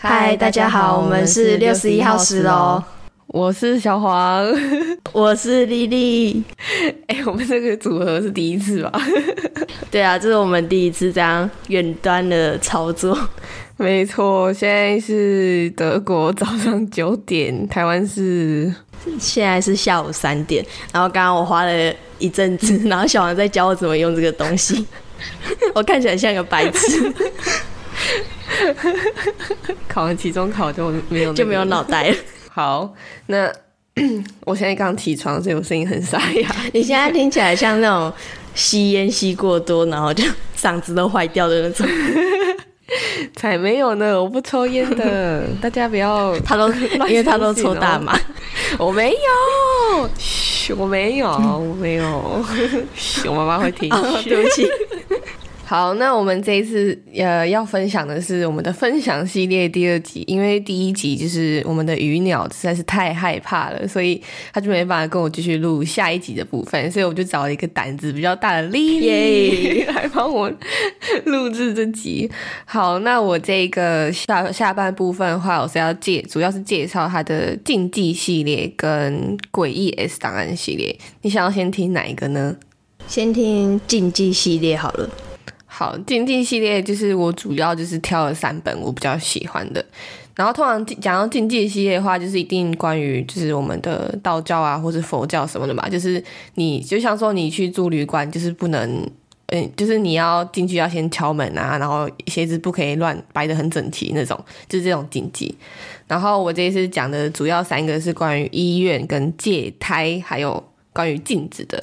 嗨，大家好，我们是六十一号十楼，我是小黄，我是丽丽。哎，我们这个组合是第一次吧？对啊，这是我们第一次这样远端的操作。没错，现在是德国早上九点，台湾是现在是下午三点。然后刚刚我花了一阵子，然后小黄在教我怎么用这个东西，我看起来像个白痴。考完期中考就没有就没有脑袋了。好，那 我现在刚起床，所以我声音很沙哑。你现在听起来像那种吸烟吸过多，然后就嗓子都坏掉的那种。才没有呢，我不抽烟的，大家不要。他都因为他都抽大麻，我没有，我没有，我没有，我妈妈会听。对不起。好，那我们这一次呃要分享的是我们的分享系列第二集，因为第一集就是我们的鱼鸟实在是太害怕了，所以他就没办法跟我继续录下一集的部分，所以我就找了一个胆子比较大的丽丽 来帮我录制这集。好，那我这个下下半部分的话，我是要介主要是介绍他的竞技系列跟诡异 S 档案系列，你想要先听哪一个呢？先听竞技系列好了。好，竞技系列就是我主要就是挑了三本我比较喜欢的，然后通常讲到竞技系列的话，就是一定关于就是我们的道教啊，或者佛教什么的嘛，就是你就像说你去住旅馆，就是不能，嗯，就是你要进去要先敲门啊，然后鞋子不可以乱摆的很整齐那种，就是这种禁忌。然后我这一次讲的主要三个是关于医院跟戒胎，还有关于禁止的。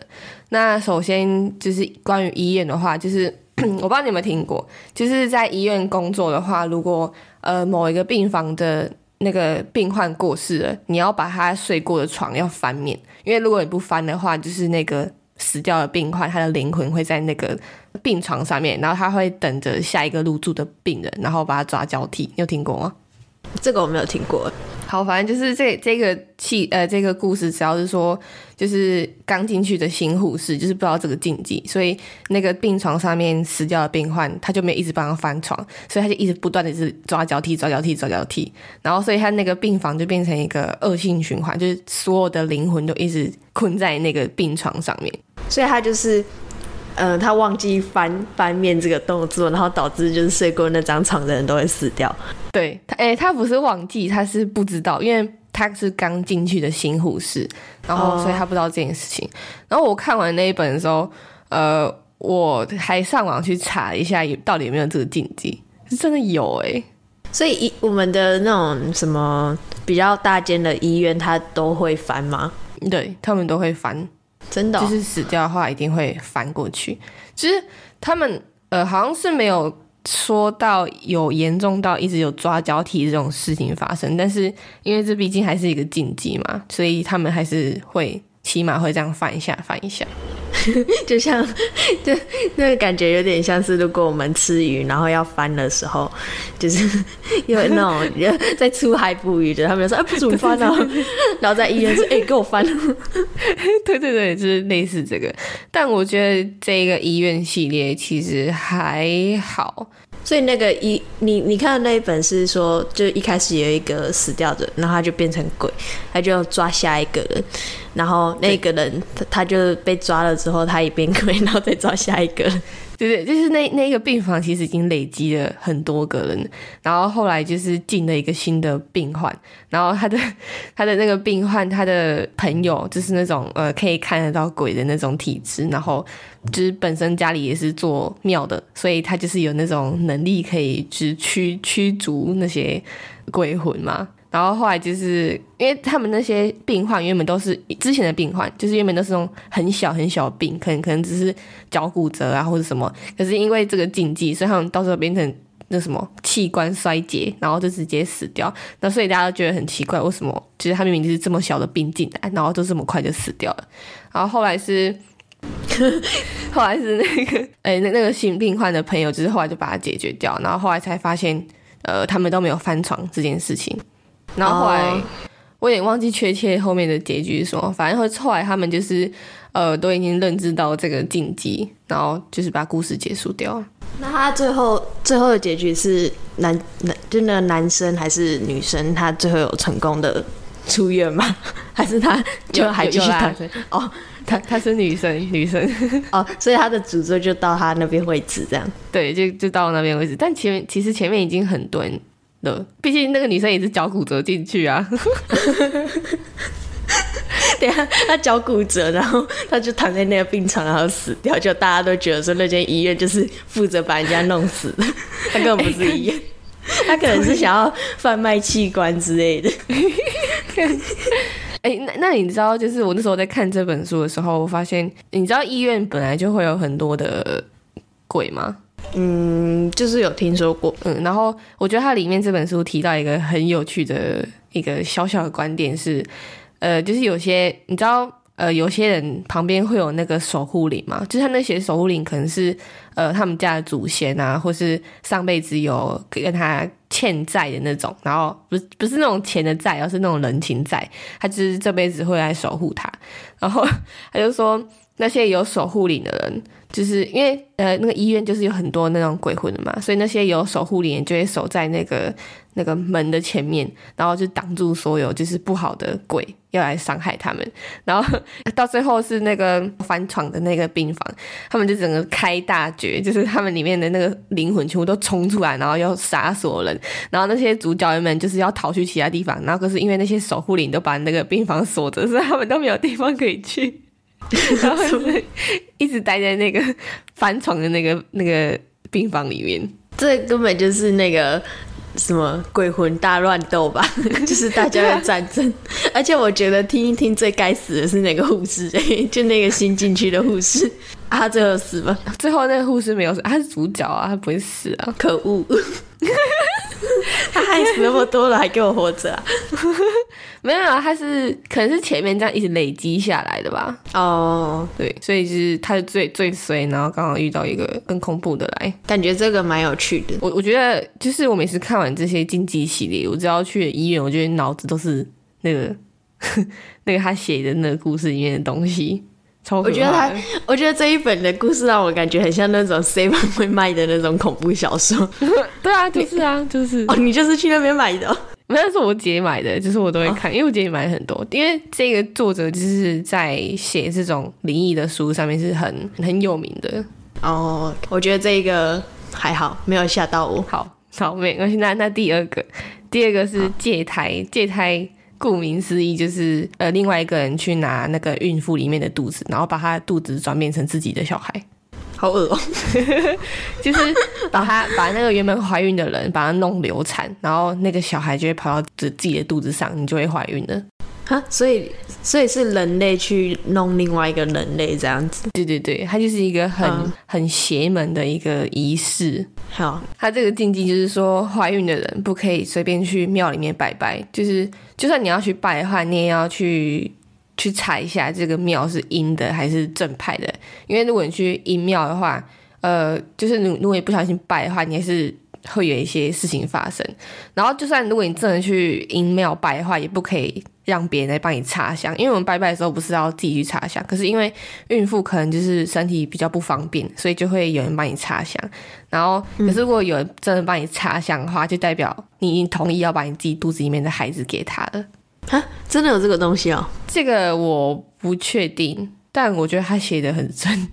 那首先就是关于医院的话，就是。我不知道你有没有听过，就是在医院工作的话，如果呃某一个病房的那个病患过世了，你要把他睡过的床要翻面，因为如果你不翻的话，就是那个死掉的病患他的灵魂会在那个病床上面，然后他会等着下一个入住的病人，然后把他抓交替。你有听过吗？这个我没有听过。好，反正就是这这个气呃，这个故事只要是说，就是刚进去的新护士，就是不知道这个禁忌，所以那个病床上面死掉的病患，他就没有一直帮他翻床，所以他就一直不断的是抓交替、抓交替、抓交替，然后所以他那个病房就变成一个恶性循环，就是所有的灵魂都一直困在那个病床上面，所以他就是。呃，他忘记翻翻面这个动作，然后导致就是睡过那张床的人都会死掉。对他，哎，他不是忘记，他是不知道，因为他是刚进去的新护士，然后所以他不知道这件事情。然后我看完那一本的时候，呃，我还上网去查一下，有到底有没有这个禁忌？是真的有哎。所以医我们的那种什么比较大间的医院，他都会翻吗？对他们都会翻。真的，就是死掉的话一定会翻过去。其实他们呃好像是没有说到有严重到一直有抓交替这种事情发生，但是因为这毕竟还是一个禁忌嘛，所以他们还是会起码会这样翻一下翻一下。就像，就那个感觉有点像是，如果我们吃鱼，然后要翻的时候，就是 因为那种 在出海捕鱼的，他们说：“哎，不准翻啊！”然后在医院说：“哎，给我翻。”对对对，就是类似这个。但我觉得这个医院系列其实还好。所以那个一你你看的那一本是说，就一开始有一个死掉的，然后他就变成鬼，他就抓下一个人，然后那个人他他就被抓了之后，他也变鬼，然后再抓下一个。对对，就是那那个病房其实已经累积了很多个人，然后后来就是进了一个新的病患，然后他的他的那个病患他的朋友就是那种呃可以看得到鬼的那种体质，然后就是本身家里也是做庙的，所以他就是有那种能力可以去驱驱逐那些鬼魂嘛。然后后来就是因为他们那些病患原本都是之前的病患，就是原本都是那种很小很小的病，可能可能只是脚骨折啊或者什么，可是因为这个禁忌，所以他们到时候变成那什么器官衰竭，然后就直接死掉。那所以大家都觉得很奇怪，为什么其实他明明就是这么小的病进来，然后就这么快就死掉了。然后后来是 后来是那个哎那那个新病患的朋友，就是后来就把它解决掉，然后后来才发现呃他们都没有翻床这件事情。然后后来，我也忘记确切后面的结局是什么。反正后后来他们就是，呃，都已经认知到这个禁忌，然后就是把故事结束掉。那他最后最后的结局是男男就那个男生还是女生？他最后有成功的出院吗？还是他就还继续有有啦当？哦他他是女生，女生，哦，所以他的诅咒就到他那边为止，这样。对，就就到那边为止。但前面其实前面已经很多人了，毕竟那个女生也是脚骨折进去啊。对啊，他脚骨折，然后他就躺在那个病床，然后死掉，就大家都觉得说那间医院就是负责把人家弄死的，他根本不是医院，他可能是想要贩卖器官之类的。哎、那那你知道，就是我那时候在看这本书的时候，我发现，你知道医院本来就会有很多的鬼吗？嗯，就是有听说过，嗯，然后我觉得它里面这本书提到一个很有趣的一个小小的观点是，呃，就是有些你知道，呃，有些人旁边会有那个守护灵嘛，就是他那些守护灵可能是呃他们家的祖先啊，或是上辈子有跟他欠债的那种，然后不是不是那种钱的债，而是那种人情债，他就是这辈子会来守护他，然后他就说那些有守护灵的人。就是因为呃，那个医院就是有很多那种鬼魂的嘛，所以那些有守护灵就会守在那个那个门的前面，然后就挡住所有就是不好的鬼要来伤害他们。然后 到最后是那个翻床的那个病房，他们就整个开大绝，就是他们里面的那个灵魂全部都冲出来，然后要杀所有人。然后那些主角们就是要逃去其他地方，然后可是因为那些守护灵都把那个病房锁着，所以他们都没有地方可以去。然后就是一直待在那个翻床的那个那个病房里面。这根本就是那个什么鬼魂大乱斗吧，就是大家的战争。而且我觉得听一听最该死的是那个护士、欸，就那个新进去的护士，啊，他最后死吗？最后那个护士没有死，他是主角啊，他不会死啊。可恶！他害死那么多了，还给我活着啊！没有啊，他是可能是前面这样一直累积下来的吧。哦，对，所以就是他是最最衰，然后刚好遇到一个更恐怖的来。感觉这个蛮有趣的。我我觉得就是我每次看完这些禁忌系列，我只要去医院，我觉得脑子都是那个 那个他写的那个故事里面的东西，超我觉得他，我觉得这一本的故事让我感觉很像那种 Seven 会卖的那种恐怖小说。对啊，就是啊，就是哦，你就是去那边买的哦、那是我姐买的，就是我都会看，因为我姐也买很多。因为这个作者就是在写这种灵异的书上面是很很有名的。哦，我觉得这个还好，没有吓到我。好，好，没关系。那那第二个，第二个是借胎，借胎。顾名思义，就是呃，另外一个人去拿那个孕妇里面的肚子，然后把她的肚子转变成自己的小孩，好恶哦、就是把她把那个原本怀孕的人把她弄流产，然后那个小孩就会跑到自自己的肚子上，你就会怀孕了。哈，所以所以是人类去弄另外一个人类这样子。对对对，它就是一个很、嗯很邪门的一个仪式。好，它这个禁忌就是说，怀孕的人不可以随便去庙里面拜拜，就是就算你要去拜的话，你也要去去查一下这个庙是阴的还是正派的。因为如果你去阴庙的话，呃，就是如如果你不小心拜的话，你也是会有一些事情发生。然后，就算如果你真的去阴庙拜的话，也不可以让别人来帮你插香，因为我们拜拜的时候不是要自己去插香，可是因为孕妇可能就是身体比较不方便，所以就会有人帮你插香。然后，可是如果有人真的帮你插香的话，就代表你已经同意要把你自己肚子里面的孩子给他了。哈，真的有这个东西哦、这个我不确定，但我觉得他写的很真。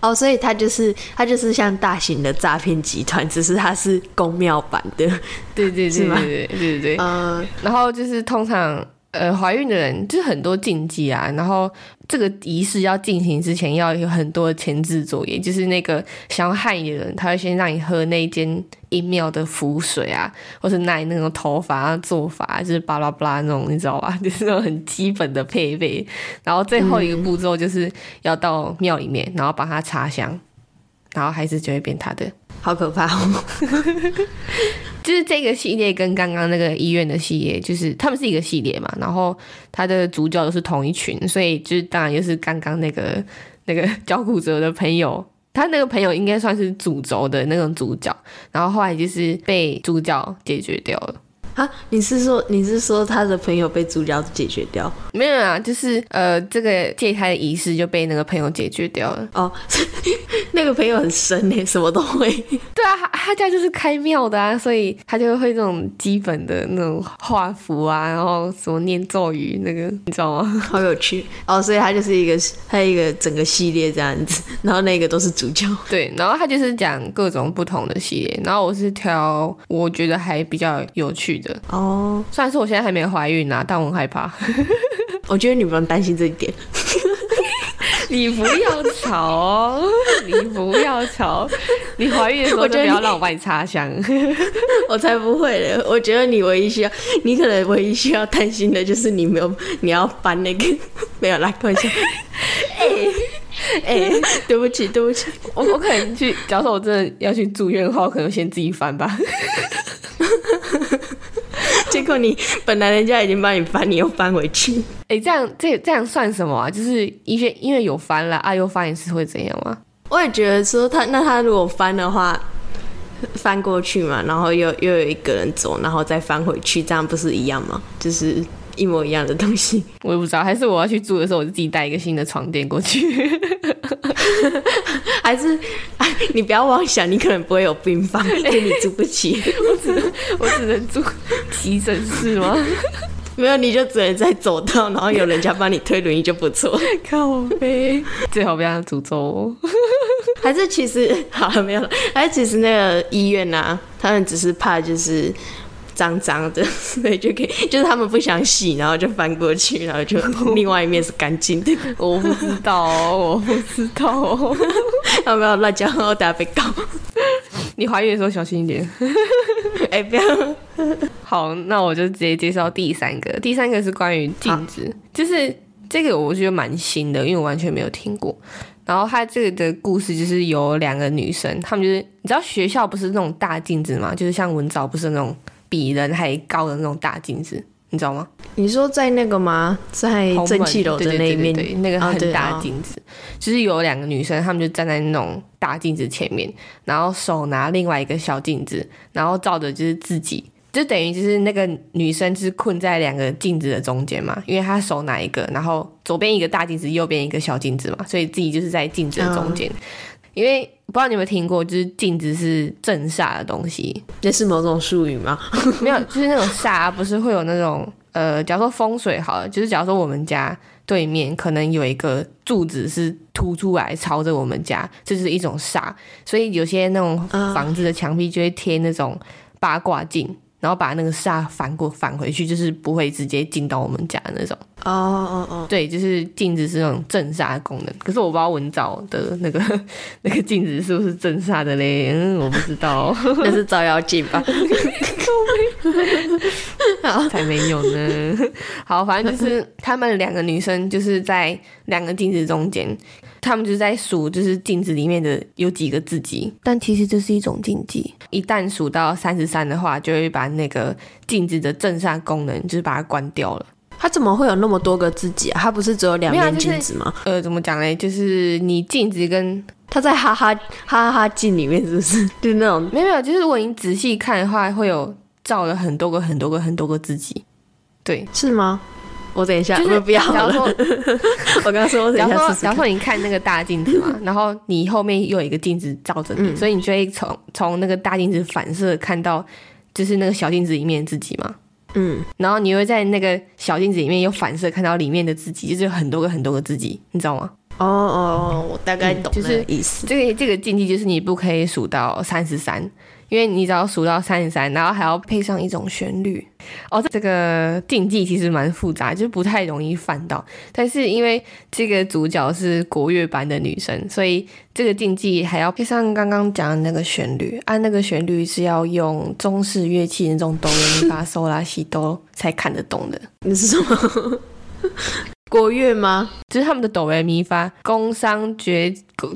哦，所以它就是它就是像大型的诈骗集团，只是它是公庙版的。对对对对对对对。嗯、然后就是通常呃怀孕的人就是很多禁忌啊，然后这个仪式要进行之前要有很多的前置作业，就是那个想要害你的人，他会先让你喝那间阴庙的符水啊，或是奶那种头发啊做法，就是巴拉巴拉那种，你知道吧？就是那种很基本的配备。然后最后一个步骤就是要到庙里面，然后帮他插香，然后孩子就会变他的。好可怕哦！就是这个系列跟刚刚那个医院的系列，就是他们是一个系列嘛，然后他的主角都是同一群，所以就是当然就是刚刚那个那个脚骨折的朋友，他那个朋友应该算是主轴的那种主角，然后后来就是被主角解决掉了。啊，你是说你是说他的朋友被主角解决掉？没有啊，就是呃，这个借胎的仪式就被那个朋友解决掉了。哦，那个朋友很神呢，什么都会。对啊，他他家就是开庙的啊，所以他就会这种基本的那种画符啊，然后什么念咒语，那个你知道吗？好有趣哦，所以他就是一个他一个整个系列这样子，然后那个都是主角。对，然后他就是讲各种不同的系列，然后我是挑我觉得还比较有趣的。哦，虽然说我现在还没怀孕啊，但我很害怕。我觉得你不用担心这一点。你不要吵哦，你不要吵。你怀孕的时候就不要让我帮你插香。我才不会嘞！我觉得你唯一需要，你可能唯一需要担心的就是你没有，你要搬那个没有来过一下。哎哎，对不起，对不起，我我可能去，假如说我真的要去住院的话，我可能先自己翻吧。结果你本来人家已经帮你翻，你又翻回去。哎，这样这这样算什么啊？就是因为因为有翻了啊，又翻一次会怎样吗？我也觉得说他那他如果翻的话，翻过去嘛，然后又又有一个人走，然后再翻回去，这样不是一样吗？就是一模一样的东西。我也不知道，还是我要去住的时候，我就自己带一个新的床垫过去。还是 你不要妄想，你可能不会有病房，因为你住不起。我只能我只能住急诊室吗？没有，你就只能在走道，然后有人家帮你推轮椅就不错。靠呗，最好不要诅咒我。还是其实好了没有了？还是其实那个医院呐，他们只是怕就是脏脏的，所以就可以，就是他们不想洗，然后就翻过去，然后就 另外一面是干净的。我不知道，我不知道。要不要乱讲？我等下被告。你怀孕的时候小心一点。哎，不要。好，那我就直接介绍第三个。第三个是关于镜子，就是这个我觉得蛮新的，因为我完全没有听过。然后它这个的故事就是有两个女生，她们就是你知道学校不是那种大镜子嘛？就是像文藻不是那种比人还高的那种大镜子，你知道吗？你说在那个吗？在蒸汽楼的那一面，对那个很大镜子，就是有两个女生，她们就站在那种大镜子前面，然后手拿另外一个小镜子，然后照着就是自己。就等于就是那个女生是困在两个镜子的中间嘛，因为她手拿一个，然后左边一个大镜子，右边一个小镜子嘛，所以自己就是在镜子的中间。因为不知道你有没有听过，就是镜子是镇煞的东西，这是某种术语吗？没有，就是那种煞，不是会有那种呃，假如说风水好了，就是假如说我们家对面可能有一个柱子是凸出来朝着我们家，这是一种煞，所以有些那种房子的墙壁就会贴那种八卦镜。然后把那个煞反过返回去，就是不会直接进到我们家的那种。哦哦哦，对，就是镜子是那种镇煞的功能。可是我不知道文藻的那个 那个镜子是不是镇煞的嘞？嗯，我不知道，那是照妖镜吧？好，才没有呢。好，反正就是他们两个女生就是在两个镜子中间。他们就是在数，就是镜子里面的有几个自己，但其实这是一种禁忌。一旦数到三十三的话，就会把那个镜子的正煞功能就是把它关掉了。它怎么会有那么多个自己啊？它不是只有两面镜子吗？呃，怎么讲呢？就是你镜子跟他在哈哈哈哈哈镜里面，是不是？就是那种没有没有，就是如果你仔细看的话，会有照了很多个很多个很多个自己。对，是吗？我等一下，我不要了。我刚刚说，假如说，假如说你看那个大镜子嘛，然后你后面又有一个镜子照着你，所以你就会从从那个大镜子反射看到，就是那个小镜子里面自己嘛。嗯，然后你会在那个小镜子里面又反射看到里面的自己，就是很多个很多个自己，你知道吗？哦哦，我大概懂就是意思。这个这个禁忌就是你不可以数到三十三。因为你只要数到三十三，然后还要配上一种旋律哦，这个禁忌其实蛮复杂，就不太容易犯到。但是因为这个主角是国乐班的女生，所以这个禁忌还要配上刚刚讲的那个旋律，按那个旋律是要用中式乐器那种哆来咪发嗦啦西哆才看得懂的。你是什么？国乐吗？就是他们的哆来咪发，工商绝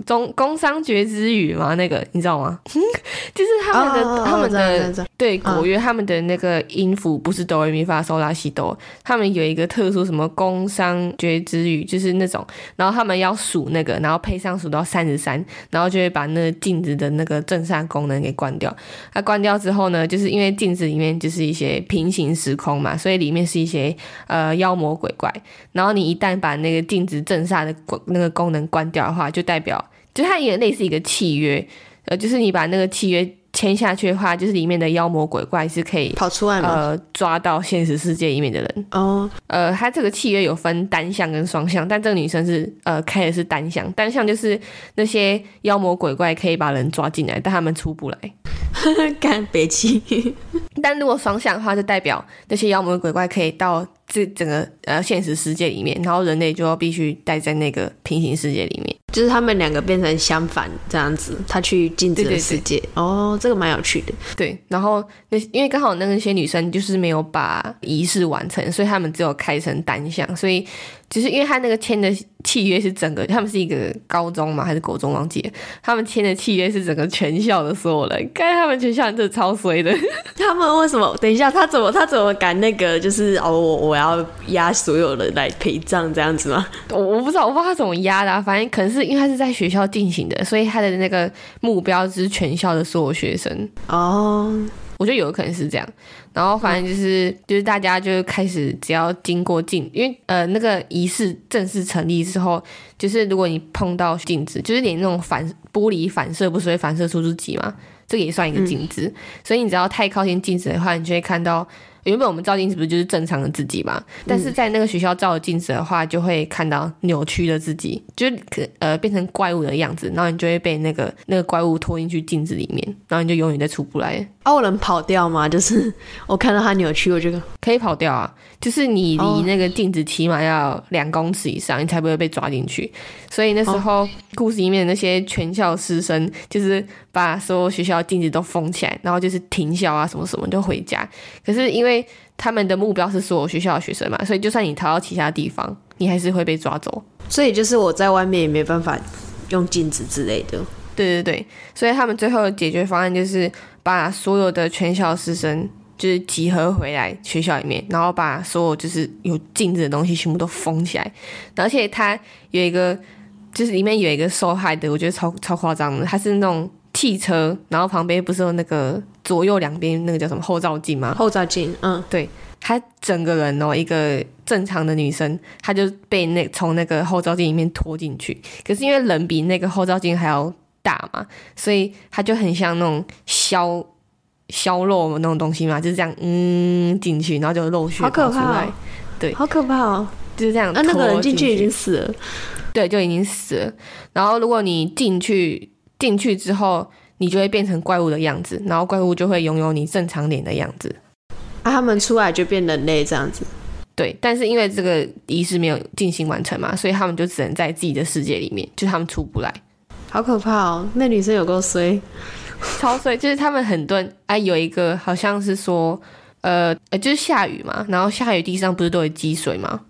中工商绝之语吗？那个你知道吗？就是他们的、他们的对国乐，他们的那个音符不是哆来咪发嗦拉西哆，他们有一个特殊什么工商觉之语，就是那种，然后他们要数那个，然后配上数到三十三，然后就会把那个镜子的那个正煞功能给关掉。它关掉之后呢，就是因为镜子里面就是一些平行时空嘛，所以里面是一些呃妖魔鬼怪。然后你一旦把那个禁止正煞的关那个功能关掉的话，就代表就它也类似一个契约，呃，就是你把那个契约签下去的话，就是里面的妖魔鬼怪是可以跑出来吗？呃抓到现实世界里面的人。哦，呃，它这个契约有分单向跟双向，但这个女生是呃开的是单向，单向就是那些妖魔鬼怪可以把人抓进来，但他们出不来。干北气，但如果双向的话，就代表那些妖魔鬼怪可以到这整个呃现实世界里面，然后人类就要必须待在那个平行世界里面。就是他们两个变成相反这样子，他去镜子对对对的世界。哦，这个蛮有趣的。对，然后那因为刚好那些女生就是没有把仪式完成，所以他们只有开成单向，所以就是因为他那个签的契约是整个，他们是一个高中嘛还是国中忘记了，他们签的契约是整个全校的所有人，该他们全校人真的超衰的，他们为什么？等一下，他怎么他怎么敢那个？就是哦，我我要压所有人来陪葬这样子吗？我我不知道我不知道他怎么压的、啊，反正可能是因为他是在学校进行的，所以他的那个目标就是全校的所有学生。哦，我觉得有可能是这样，然后反正就是、就是大家就开始只要经过镜，因为呃那个仪式正式成立之后，就是如果你碰到镜子，就是连那种反玻璃反射不是会反射出自己吗？这个也算一个镜子，所以你只要太靠近镜子的话，你就会看到。原本我们照镜子不是就是正常的自己嘛？但是在那个学校照的镜子的话，就会看到扭曲的自己，就呃变成怪物的样子，然后你就会被那个那个怪物拖进去镜子里面，然后你就永远再出不来。啊，我能跑掉吗？就是我看到他扭曲，我就可以跑掉啊，就是你哦离那个镜子起码要两公尺以上，你才不会被抓进去。所以那时候故事里面的那些全校师生，就是把所有学校镜子都封起来，然后就是停校啊什么什么就回家。可是因为他们的目标是所有学校的学生嘛，所以就算你逃到其他地方，你还是会被抓走。所以就是我在外面也没办法用镜子之类的。对对对，所以他们最后的解决方案就是把所有的全校师生就是集合回来学校里面，然后把所有就是有镜子的东西全部都封起来，而且他有一个就是里面有一个受害的，我觉得超超夸张的，他是那种汽车，然后旁边不是有那个左右两边那个叫什么后照镜吗？后照镜，嗯，对她整个人哦，一个正常的女生，她就被那从那个后照镜里面拖进去。可是因为人比那个后照镜还要大嘛，所以她就很像那种削削肉那种东西嘛，就是这样嗯进去，然后就漏血好可跑出来，怕哦，对好可怕哦。就是这样。那那个人进去已经死了，对，就已经死了。然后如果你进去进去之后，你就会变成怪物的样子，然后怪物就会拥有你正常脸的样子。啊，他们出来就变人类这样子。对，但是因为这个仪式没有进行完成嘛，所以他们就只能在自己的世界里面，就他们出不来。好可怕哦！那女生有够衰，超衰，就是他们很多人啊，有一个好像是说，呃呃，就是下雨嘛，然后下雨地上不是都有积水吗？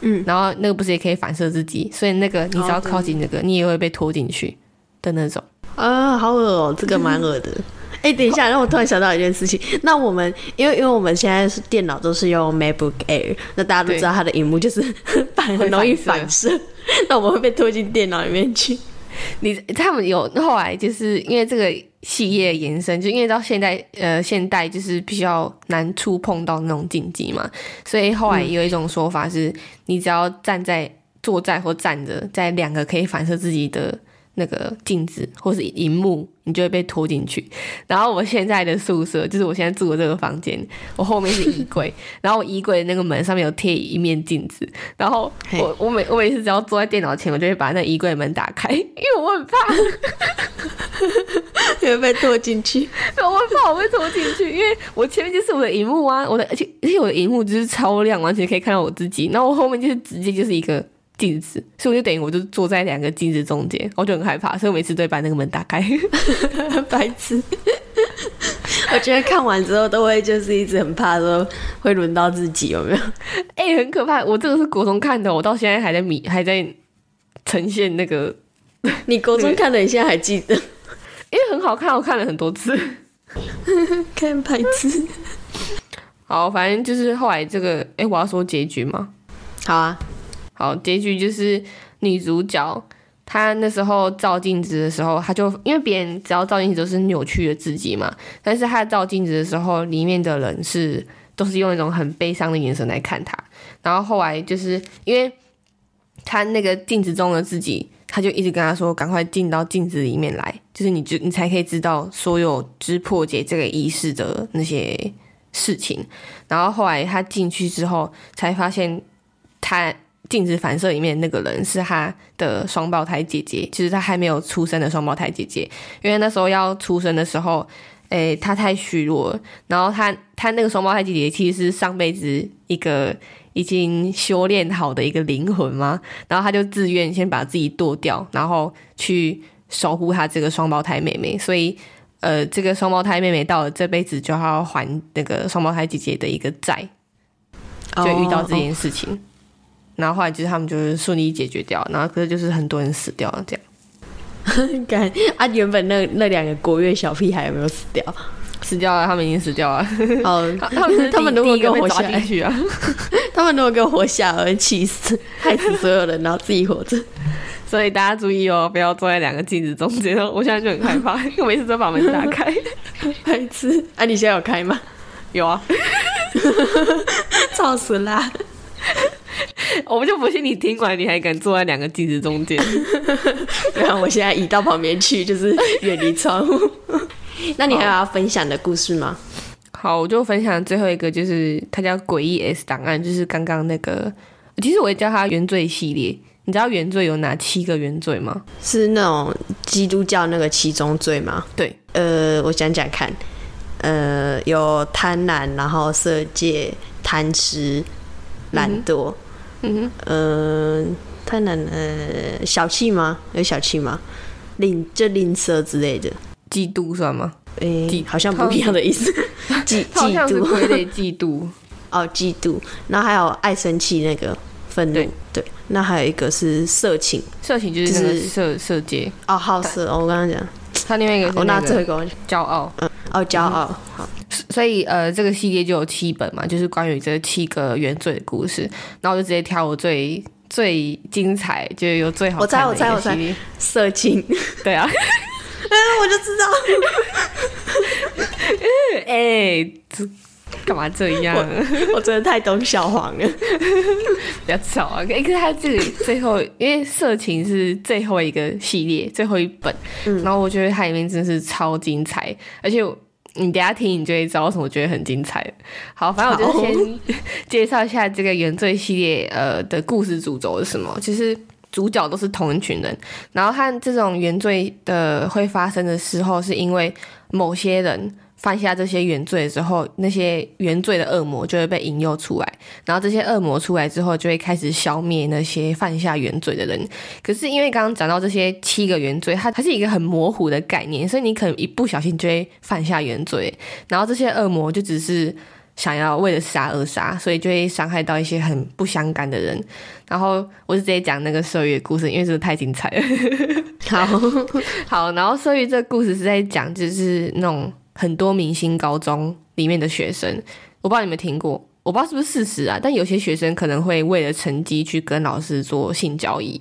嗯，然后那个不是也可以反射自己，所以那个你只要靠近那个，你也会被拖进去的那种。啊，好恶哦、这个蛮恶的。哎、等一下，让我突然想到一件事情。那我们因为因为我们现在是电脑都是用 MacBook Air，那大家都知道它的荧幕就是反 很容易反射，那我们会被拖进电脑里面去。你他们有后来就是因为这个系列延伸，就因为到现在呃现代就是比较难触碰到那种禁忌嘛，所以后来有一种说法是，你只要站在坐在或站着，在两个可以反射自己的那个镜子或是荧幕，你就会被拖进去。然后我现在的宿舍就是我现在住的这个房间，我后面是衣柜，然后我衣柜的那个门上面有贴一面镜子，然后我我每我每次只要坐在电脑前，我就会把那衣柜门打开，因为我很怕。会被拖进去。我很怕我被拖进去，因为我前面就是我的荧幕啊，我的而且而且我的荧幕就是超亮，完全可以看到我自己，然后我后面就是直接就是一个镜子，所以我就等于我就坐在两个镜子中间，我就很害怕，所以我每次都会把那个门打开。白痴。我觉得看完之后都会就是一直很怕说会轮到自己有没有？哎、很可怕！我这个是国中看的，我到现在还在迷，还在呈现那个，你国中看的，你现在还记得？因为很好看，我看了很多次。看白痴。好，反正就是后来这个，哎，我要说结局吗？好啊，好，结局就是女主角她那时候照镜子的时候，她就因为别人只要照镜子都是扭曲的自己嘛，但是她照镜子的时候，里面的人是都是用一种很悲伤的眼神来看她。然后后来就是因为她那个镜子中的自己，她就一直跟她说：“赶快进到镜子里面来，就是你就你才可以知道所有知破解这个仪式的那些事情。”然后后来她进去之后，才发现。他镜子反射里面那个人是他的双胞胎姐姐，其实他还没有出生的双胞胎姐姐，因为那时候要出生的时候，诶，他太虚弱，然后他他那个双胞胎姐姐其实是上辈子一个已经修炼好的一个灵魂嘛，然后他就自愿先把自己剁掉，然后去守护他这个双胞胎妹妹，所以呃，这个双胞胎妹妹到了这辈子就要还那个双胞胎姐姐的一个债，就遇到这件事情。然后后来就是他们就是顺利解决掉，然后可是就是很多人死掉了这样。干啊！原本那那两个国乐小屁孩有没有死掉？死掉了，他们已经死掉了。哦，他们 他们如果给我活下来，他们如果给我活下来，会气死，害死所有人，然后自己活着。所以大家注意哦，不要坐在两个镜子中间。我现在就很害怕，我每次都把门打开。白痴！啊，你现在有开吗？有啊。吵死啦！我们就不信你听完你还敢坐在两个镜子中间。然后我现在移到旁边去，就是远离窗户。那你还有要分享的故事吗？好，我就分享最后一个，就是它叫《诡异 S 档案》，就是刚刚那个。其实我也叫它原罪系列。你知道原罪有哪七个原罪吗？是那种基督教那个七宗罪吗？对。呃，我想想看。呃，有贪婪，然后色戒、贪吃、懒惰。嗯哼，太难了。小气吗？有小气吗？吝就吝啬之类的。嫉妒算吗？诶，好像不一样的意思。嫉嫉妒，归类嫉妒。哦，嫉妒。然后还有爱生气那个愤怒。对。那还有一个是色情。色情就是色色戒。哦，好色。我刚刚讲。他另外一个，我拿这个骄傲。嗯。哦，骄傲。好。所以呃，这个系列就有七本嘛，就是关于这七个原罪的故事。然后我就直接挑我最最精彩，就有最好。我猜，我猜，我猜，色情。对啊，哎，我就知道。哎，这干嘛这样？我真的太懂小黄了。不要吵啊！哎，可是他这里最后，因为色情是最后一个系列，最后一本。嗯。然后我觉得它里面真的是超精彩，而且。你等下听，你就会知道为什么我觉得很精彩。好，反正我就先介绍一下这个原罪系列呃的故事主轴是什么。其实主角都是同一群人，然后他这种原罪的会发生的时候，是因为某些人。犯下这些原罪之后，那些原罪的恶魔就会被引诱出来，然后这些恶魔出来之后，就会开始消灭那些犯下原罪的人。可是因为刚刚讲到这些七个原罪，它它是一个很模糊的概念，所以你可能一不小心就会犯下原罪。然后这些恶魔就只是想要为了杀而杀，所以就会伤害到一些很不相干的人。然后我就直接讲那个色欲故事，因为真的太精彩了。好好，然后色欲这个故事是在讲就是那种。很多明星高中里面的学生，我不知道你们听过，我不知道是不是事实啊。但有些学生可能会为了成绩去跟老师做性交易。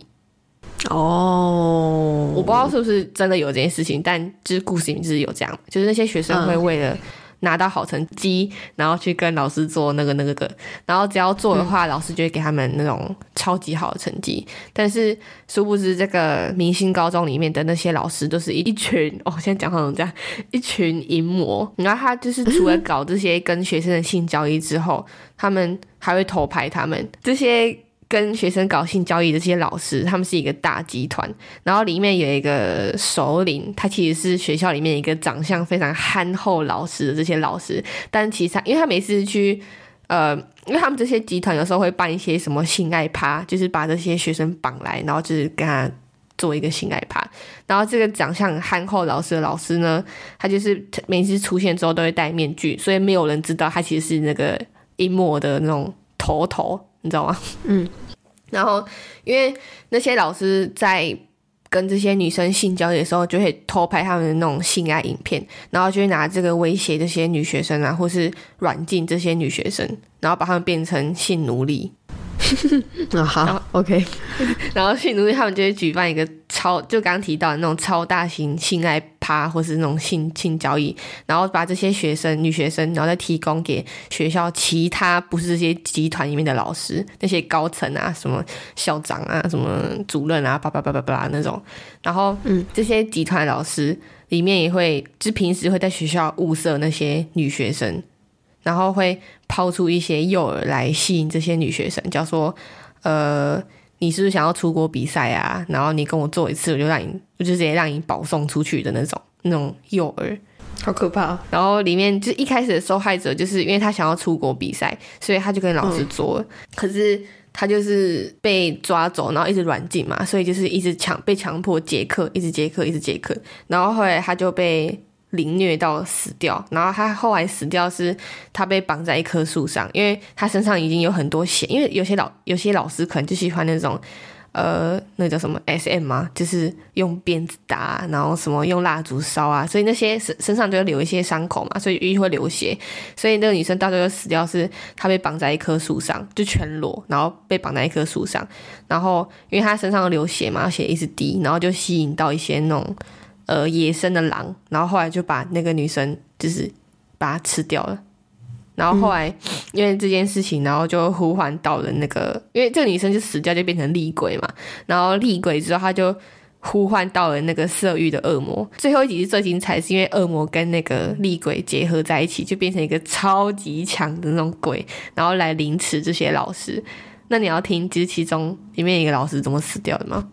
哦，我不知道是不是真的有这件事情，但就是故事里面就是有这样，就是那些学生会为了。拿到好成绩，然后去跟老师做那个那个个，然后只要做的话，老师就会给他们那种超级好的成绩。但是殊不知，这个明星高中里面的那些老师都是一群哦，现在讲话这样？一群淫魔。然后他就是除了搞这些跟学生的性交易之后，他们还会偷拍他们这些。跟学生搞性交易的这些老师，他们是一个大集团，然后里面有一个首领，他其实是学校里面一个长相非常憨厚老实的这些老师，但其实他，因为他每次去，呃，因为他们这些集团有时候会办一些什么性爱趴，就是把这些学生绑来，然后就是跟他做一个性爱趴，然后这个长相憨厚老实的老师呢，他就是每次出现之后都会戴面具，所以没有人知道他其实是那个阴谋的那种头头，你知道吗？嗯。然后，因为那些老师在跟这些女生性交易的时候，就会偷拍他们的那种性爱影片，然后就会拿这个威胁这些女学生啊，或是软禁这些女学生，然后把她们变成性奴隶。啊好，OK，然后性奴隶他们就会举办一个超，就刚刚提到的那种超大型性爱趴，或是那种性性交易，然后把这些学生女学生，然后再提供给学校其他不是这些集团里面的老师，那些高层啊，什么校长啊，什么主任啊，叭叭叭叭叭那种，然后嗯，这些集团老师里面也会，就平时会在学校物色那些女学生。然后会抛出一些诱饵来吸引这些女学生，叫说，呃，你是不是想要出国比赛啊？然后你跟我做一次，我就让你，我就直接让你保送出去的那种那种诱饵，好可怕。然后里面就一开始的受害者就是因为他想要出国比赛，所以他就跟老师做，可是他就是被抓走，然后一直软禁嘛，所以就是一直强被强迫接课，一直接课，一直接课，然后后来他就被。凌虐到死掉，然后他后来死掉是，他被绑在一棵树上，因为他身上已经有很多血，因为有些老有些老师可能就喜欢那种，呃，那叫什么 S M 吗？就是用鞭子打，然后什么用蜡烛烧啊，所以那些身身上就会留一些伤口嘛，所以一定会流血，所以那个女生到最后死掉是她被绑在一棵树上，就全裸，然后被绑在一棵树上，然后因为她身上流血嘛，血一直滴，然后就吸引到一些那种。呃，野生的狼，然后后来就把那个女生就是把它吃掉了，然后后来因为这件事情，然后就呼唤到了那个，因为这个女生就死掉，就变成厉鬼嘛，然后厉鬼之后，他就呼唤到了那个色欲的恶魔。最后一集是最精彩，是因为恶魔跟那个厉鬼结合在一起，就变成一个超级强的那种鬼，然后来凌迟这些老师。那你要听，就是其中里面一个老师怎么死掉的吗？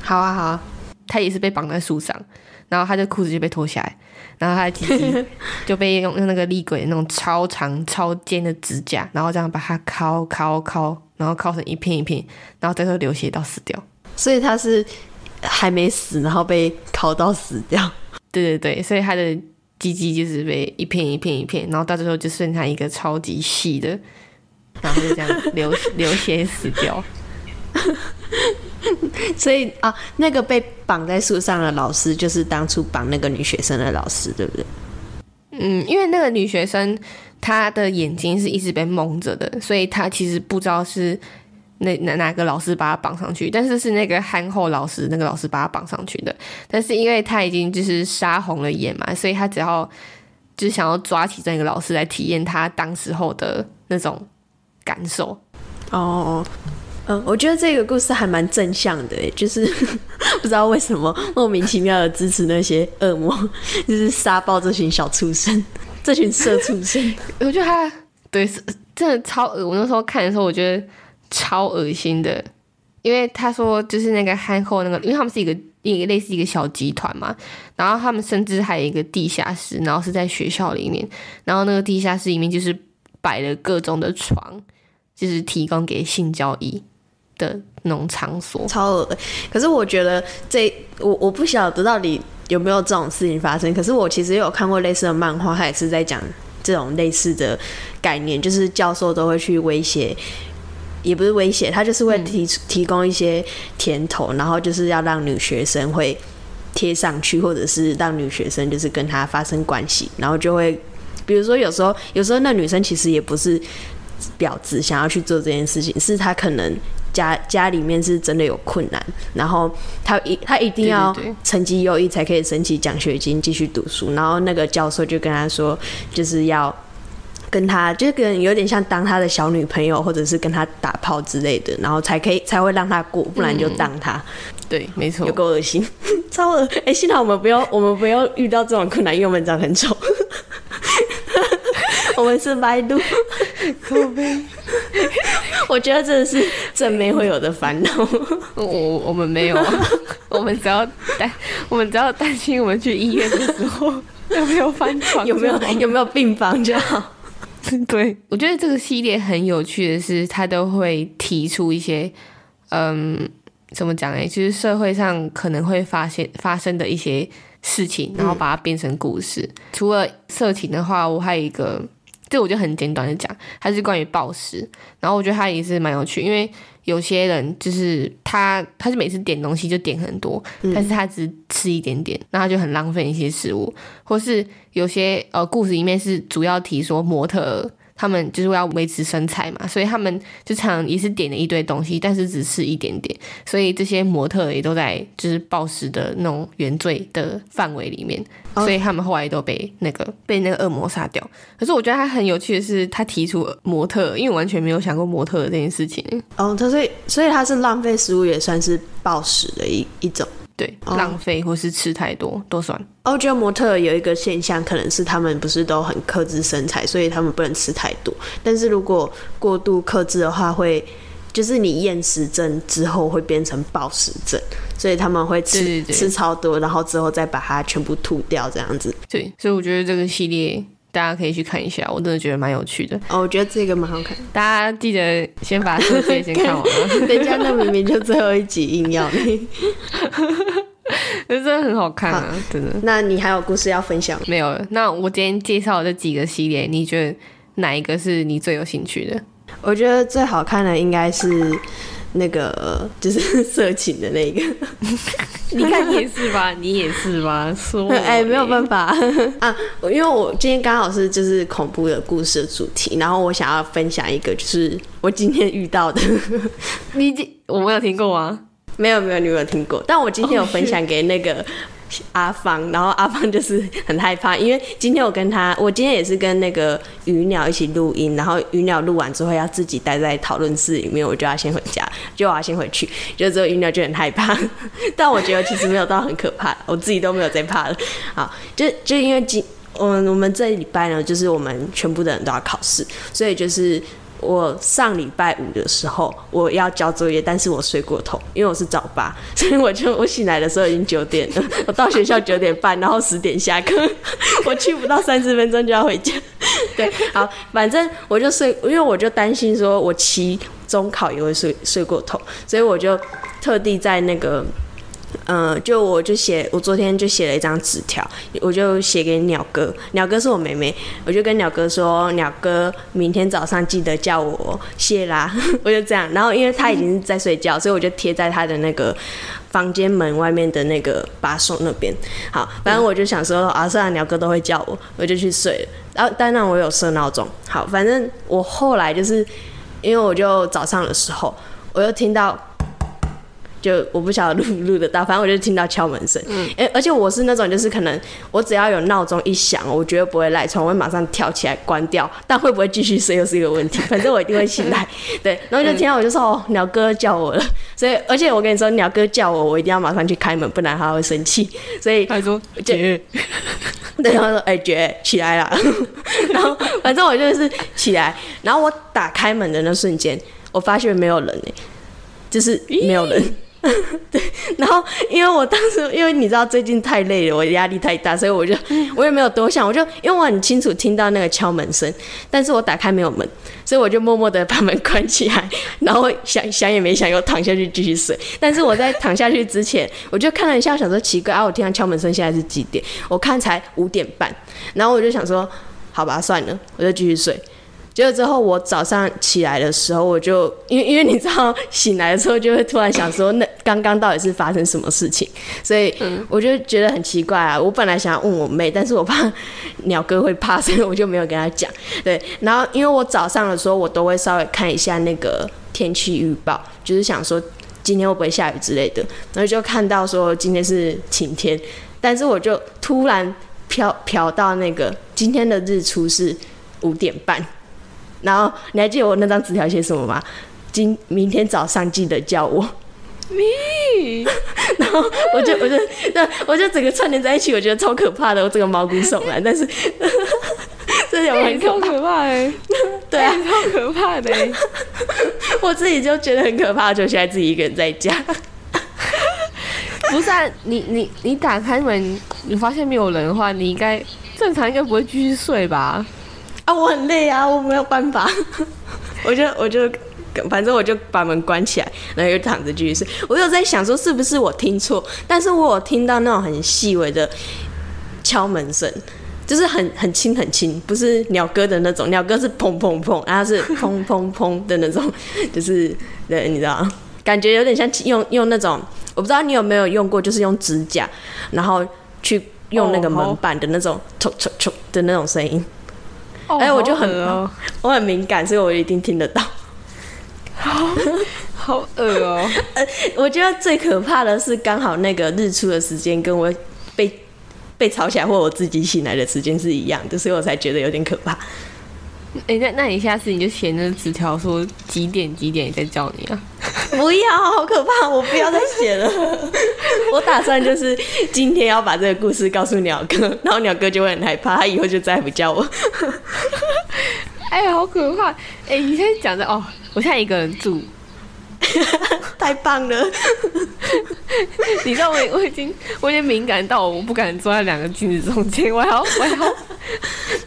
好啊，好啊，他也是被绑在树上。然后他的裤子就被脱下来，然后他的鸡鸡 就被用用那个厉鬼那种超长超尖的指甲，然后这样把它敲敲敲，然后敲成一片一片，然后最后流血到死掉。所以他是还没死，然后被敲到死掉。对对对，所以他的鸡鸡就是被一片一片一片，然后到最后就剩下一个超级细的，然后就这样流流血死掉。所以啊，那个被绑在树上的老师，就是当初绑那个女学生的老师，对不对？嗯，因为那个女学生她的眼睛是一直被蒙着的，所以她其实不知道是那哪哪个老师把她绑上去，但是是那个憨厚老师，那个老师把她绑上去的。但是因为她已经就是杀红了眼嘛，所以她只要就是想要抓起这个老师来体验她当时候的那种感受。哦。嗯，我觉得这个故事还蛮正向的，就是 不知道为什么莫名其妙的支持那些恶魔，就是杀爆这群小畜生，这群色畜生。我觉得他对真的超恶，我那时候看的时候，我觉得超恶心的，因为他说就是那个憨厚那个，因为他们是一个一个类似一个小集团嘛，然后他们甚至还有一个地下室，然后是在学校里面，然后那个地下室里面就是摆了各种的床，就是提供给性交易。的那种场所超恶可是我觉得这我我不晓得到底有没有这种事情发生。可是我其实有看过类似的漫画，他也是在讲这种类似的概念，就是教授都会去威胁，也不是威胁，他就是会提提供一些甜头，然后就是要让女学生会贴上去，或者是让女学生就是跟他发生关系，然后就会比如说有时候有时候那女生其实也不是婊子，想要去做这件事情，是她可能。家家里面是真的有困难，然后他一他一定要成绩优异才可以申请奖学金继续读书，然后那个教授就跟他说，就是要跟他就跟有点像当他的小女朋友，或者是跟他打炮之类的，然后才可以才会让他过，不然就当他。对，没错，有够恶心，超恶哎！幸好我们不要我们不要遇到这种困难，因为我们长很丑。我们是百度，可悲。我觉得这是正妹会有的烦恼。我我们没有，我们只要担，我们只要担心我们去医院的时候 有没有翻床，有没有有没有病房就好。对，我觉得这个系列很有趣的是，他都会提出一些，嗯，怎么讲呢？就是社会上可能会发现发生的一些事情，然后把它变成故事。除了色情的话，我还有一个。这我就很简短的讲，它是关于暴食，然后我觉得它也是蛮有趣，因为有些人就是他，他是每次点东西就点很多，但是他只吃一点点，那他就很浪费一些食物。或是有些呃故事里面是主要提说模特。他们就是要维持身材嘛，所以他们就常也是点了一堆东西，但是只吃一点点，所以这些模特也都在就是暴食的那种原罪的范围里面，所以他们后来都被那个被那个恶魔杀掉。可是我觉得他很有趣的是，他提出模特，因为我完全没有想过模特这件事情。哦，他所以所以他是浪费食物，也算是暴食的一一种。对，浪费或是吃太多都算。我觉得模特有一个现象，可能是他们不是都很克制身材，所以他们不能吃太多。但是如果过度克制的话，会就是你厌食症之后会变成暴食症，所以他们会吃吃超多，然后之后再把它全部吐掉，这样子。对，所以我觉得这个系列大家可以去看一下，我真的觉得蛮有趣的。哦，我觉得这个蛮好看，大家记得先把 这些先看完。人家那明明就最后一集硬要你。真的很好看啊！真的。那你还有故事要分享？没有。那我今天介绍这几个系列，你觉得哪一个是你最有兴趣的？我觉得最好看的应该是那个，就是色情的那个。你看也是吧？你也是吧？说 哎，没有办法 啊，因为我今天刚好是就是恐怖的故事的主题，然后我想要分享一个，就是我今天遇到的。你我没有听过啊？没有没有，你没有听过。但我今天有分享给那个阿芳，然后阿芳就是很害怕，因为今天我跟他，我今天也是跟那个鱼鸟一起录音，然后鱼鸟录完之后要自己待在讨论室里面，我就要先回家，就我要先回去，就之后鱼鸟就很害怕。但我觉得其实没有到很可怕，我自己都没有在怕了。好，就就因为今我我们这一礼拜呢，就是我们全部的人都要考试，所以就是。我上礼拜五的时候，我要交作业，但是我睡过头，因为我是早八，所以我就我醒来的时候已经九点了。我到学校九点半，然后十点下课，我去不到三十分钟就要回家。对，好，反正我就睡，因为我就担心说我期中考也会睡睡过头，所以我就特地在那个。嗯，就我就写，我昨天就写了一张纸条，我就写给鸟哥，鸟哥是我妹妹，我就跟鸟哥说，鸟哥明天早上记得叫我谢啦，我就这样，然后因为他已经在睡觉，所以我就贴在他的那个房间门外面的那个把手那边。好，反正我就想说，啊，算了，鸟哥都会叫我，我就去睡了。然后当然我有设闹钟，好，反正我后来就是因为我就早上的时候，我又听到。就我不晓得录不录得到，反正我就听到敲门声。嗯，哎，而且我是那种就是可能我只要有闹钟一响，我绝对不会赖床，我会马上跳起来关掉。但会不会继续睡又是一个问题，反正我一定会醒来。对，然后就听到我就说哦，鸟哥叫我了。所以，而且我跟你说，鸟哥叫我，我一定要马上去开门，不然他会生气。所以他说姐，对，他说哎姐起来了。然后反正我就是起来，然后我打开门的那瞬间，我发现没有人哎，就是没有人。对，然后因为我当时，因为你知道最近太累了，我压力太大，所以我就 我也没有多想，我就因为我很清楚听到那个敲门声，但是我打开没有门，所以我就默默的把门 关起来，然后想想也没想，又躺下去继续睡。但是我在躺下去之前，我就看了一下，想说奇怪啊，我听到敲门声，现在是几点？我看才五点半，然后我就想说，好吧，算了，我就继续睡。结果之后，我早上起来的时候，我就因为因为你知道，醒来的时候就会突然想说，那刚刚到底是发生什么事情？所以我就觉得很奇怪啊。我本来想要问我妹，但是我怕鸟哥会怕，所以我就没有跟他讲。对，然后因为我早上的时候，我都会稍微看一下那个天气预报，就是想说今天会不会下雨之类的。然后就看到说今天是晴天，但是我就突然飘飘到那个今天的日出是五点半。然后你还记得我那张纸条写什么吗？今明天早上记得叫我。你，然后我就我就那我就整个串联在一起，我觉得超可怕的，我整个毛骨悚然。但是 这有很超可怕哎，对啊，超可怕的。我自己就觉得很可怕，就现在自己一个人在家。不是啊，你你你打开门，你发现没有人的话，你应该正常应该不会继续睡吧？啊，我很累啊，我没有办法，我就我就反正我就把门关起来，然后又躺着继续睡。我有在想说是不是我听错，但是我有听到那种很细微的敲门声，就是很很轻很轻，不是鸟哥的那种，鸟哥是砰砰砰，然后是砰砰砰的那种，就是对，你知道，感觉有点像用用那种，我不知道你有没有用过，就是用指甲，然后去用那个门板的那种戳戳戳的那种声音。哎，我就很我很敏感，所以我一定听得到。好恶哦！呃，我觉得最可怕的是刚好那个日出的时间跟我被被吵起来或我自己醒来的时间是一样的，所以我才觉得有点可怕。哎，那那你下次你就写那个纸条，说几点几点再叫你啊？不要，好可怕！我不要再写了。我打算就是今天要把这个故事告诉鸟哥，然后鸟哥就会很害怕，他以后就再也不叫我。哎，好可怕！哎，你现在讲的哦，我现在一个人住。太棒了！你知道我我已经我已经敏感到我不敢坐在两个镜子中间，我还要 我还要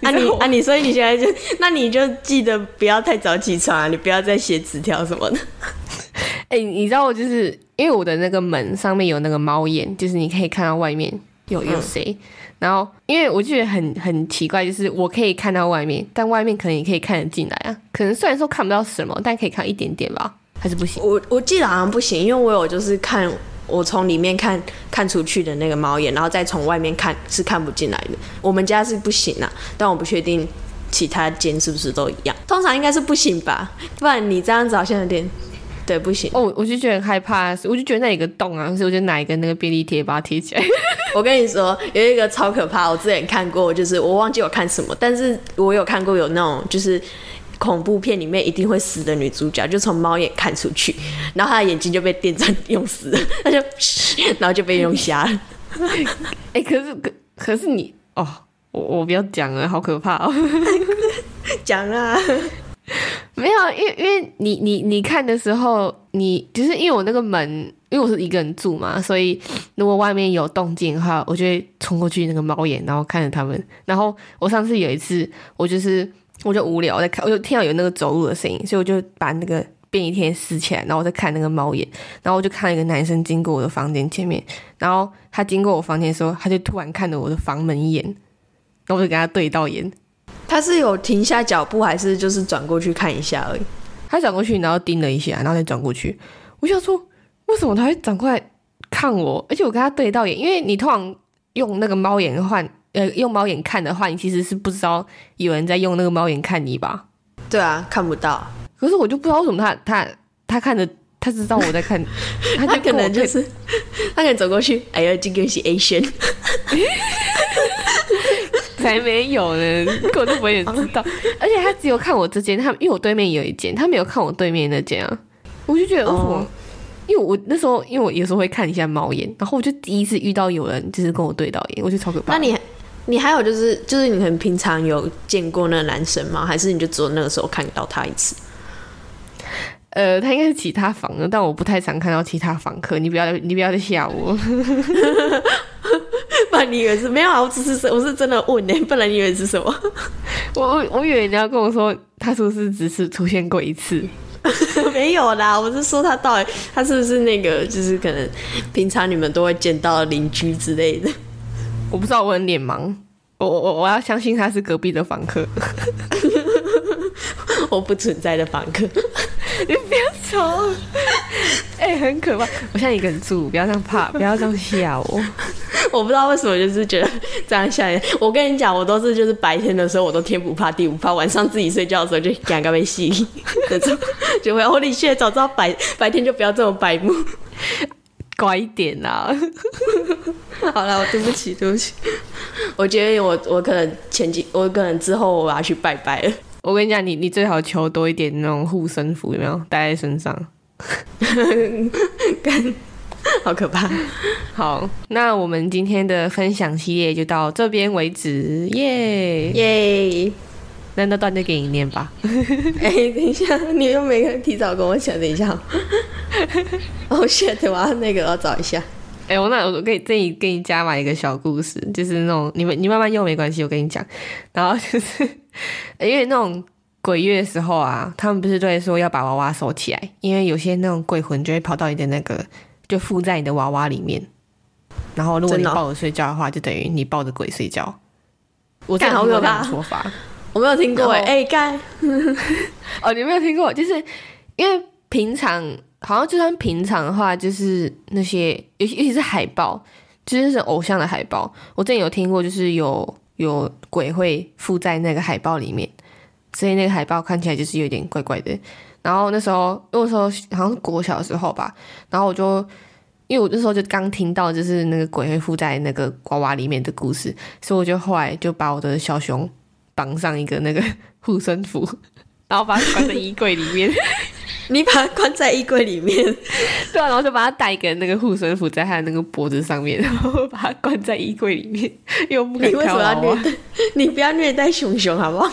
啊你啊你，所以你现在就那你就记得不要太早起床啊，你不要再写纸条什么的。哎，你知道我就是因为我的那个门上面有那个猫眼，就是你可以看到外面有有谁。然后因为我就觉得很很奇怪，就是我可以看到外面，但外面可能也可以看得进来啊。可能虽然说看不到什么，但可以看一点点吧。还是不行。我我记得好像不行，因为我有就是看我从里面看看出去的那个猫眼，然后再从外面看是看不进来的。我们家是不行啊，但我不确定其他间是不是都一样。通常应该是不行吧，不然你这样子好像有点对不行。哦，我就觉得很害怕，我就觉得那有个洞啊，所以我就拿一个那个便利贴把它贴起来。我跟你说，有一个超可怕，我之前看过，就是我忘记我看什么，但是我有看过有那种就是。恐怖片里面一定会死的女主角，就从猫眼看出去，然后她的眼睛就被电钻用死了，她就，然后就被用瞎了。哎，可是可可是你哦，我我不要讲了，好可怕哦。讲啊，没有，因为因为你你你看的时候，你就是因为我那个门，因为我是一个人住嘛，所以如果外面有动静的话，我就会冲过去那个猫眼，然后看着他们。然后我上次有一次，我就是。我就无聊，我在看，我就听到有那个走路的声音，所以我就把那个便利贴撕起来，然后我在看那个猫眼，然后我就看一个男生经过我的房间前面，然后他经过我房间的时候，他就突然看着我的房门眼，然后我就跟他对到眼。他是有停下脚步，还是就是转过去看一下而已？他转过去，然后盯了一下，然后再转过去。我想说，为什么他会转过来看我？而且我跟他对到眼，因为你通常用那个猫眼换。呃，用猫眼看的话，你其实是不知道有人在用那个猫眼看你吧？对啊，看不到。可是我就不知道为什么他他他看着，他知道我在看，他可能就是 他可能走过去，哎呀，这个是 Asian，才没有呢，我都不会知道。而且他只有看我这间，他因为我对面有一间，他没有看我对面那间啊。我就觉得为什么？因为我那时候，因为我有时候会看一下猫眼，然后我就第一次遇到有人就是跟我对到眼，我觉得超可怕。那你？你还有就是，就是你很平常有见过那个男生吗？还是你就只有那个时候看到他一次？呃，他应该是其他房的，但我不太常看到其他房客。你不要，你不要再吓我。不然你以为是没有啊？我只是我是真的问呢，不然你以为是什么？我我以为你要跟我说，他是不是只是出现过一次？没有啦，我是说他到底他是不是那个，就是可能平常你们都会见到邻居之类的。我不知道，我很脸盲。我我我要相信他是隔壁的房客，我不存在的房客。你不要吵，哎，很可怕。我现在一个人住，不要这样怕，不要这样吓我。我不知道为什么，就是觉得这样吓人。我跟你讲，我都是就是白天的时候我都天不怕地不怕，晚上自己睡觉的时候就赶快被吸那种，就会我你现在早知道白白天就不要这么白目。乖一点呐！好了，我对不起，对不起。我觉得我我可能前几，我可能之后我要去拜拜了。我跟你讲，你你最好求多一点那种护身符，有没有带在身上？好可怕！好，那我们今天的分享系列就到这边为止，耶耶！那那段就给你念吧。哎，等一下，你又没提早跟我讲，等一下。哦，shit！我要那个，我要找一下。哎，我那我可以这里给你加码一个小故事，就是那种你们你慢慢用没关系，我跟你讲。然后就是 因为那种鬼月的时候啊，他们不是都会说要把娃娃收起来，因为有些那种鬼魂就会跑到你的那个，就附在你的娃娃里面。然后如果你抱着睡觉的话，就等于你抱着鬼睡觉。我真的干好可怕。我没有听过哎、然后哎干、哦，你没有听过？就是因为平常好像就算平常的话，就是那些尤其尤其是海报，就是是偶像的海报，我之前有听过，就是有有鬼会附在那个海报里面，所以那个海报看起来就是有点怪怪的。然后那时候那时候好像是国小的时候吧，然后我就。因为我那时候就刚听到，就是那个鬼会附在那个娃娃里面的故事，所以我就后来就把我的小熊绑上一个那个 护身符，然后把它关在衣柜里面。你把它关在衣柜里面，对啊，然后就把它戴一个那个护身符在他的那个脖子上面，然后把它关在衣柜里面，因为我不可以你为什么要虐待？你不要虐待熊熊好不好？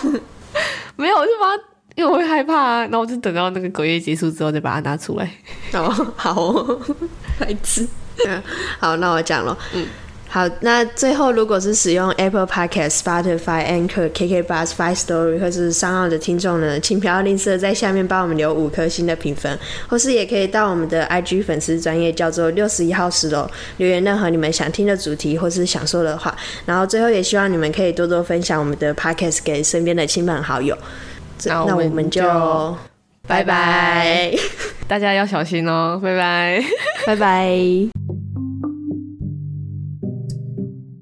没有，我就把它，因为我会害怕啊，然后我就等到那个鬼月结束之后再把它拿出来。哦，好哦，白痴。嗯，好，那我讲了。嗯，好，那最后如果是使用 Apple Podcast、Spotify、Anchor、KK Bus、Five Story 或是商号的听众呢，请不要吝啬在下面帮我们留五颗星的评分，或是也可以到我们的 IG 粉丝专业叫做六十一号十楼留言任何你们想听的主题或是想说的话。然后最后也希望你们可以多多分享我们的 Podcast 给身边的亲朋好友。那我们那我们就就拜拜，大家要小心哦，拜拜。拜拜。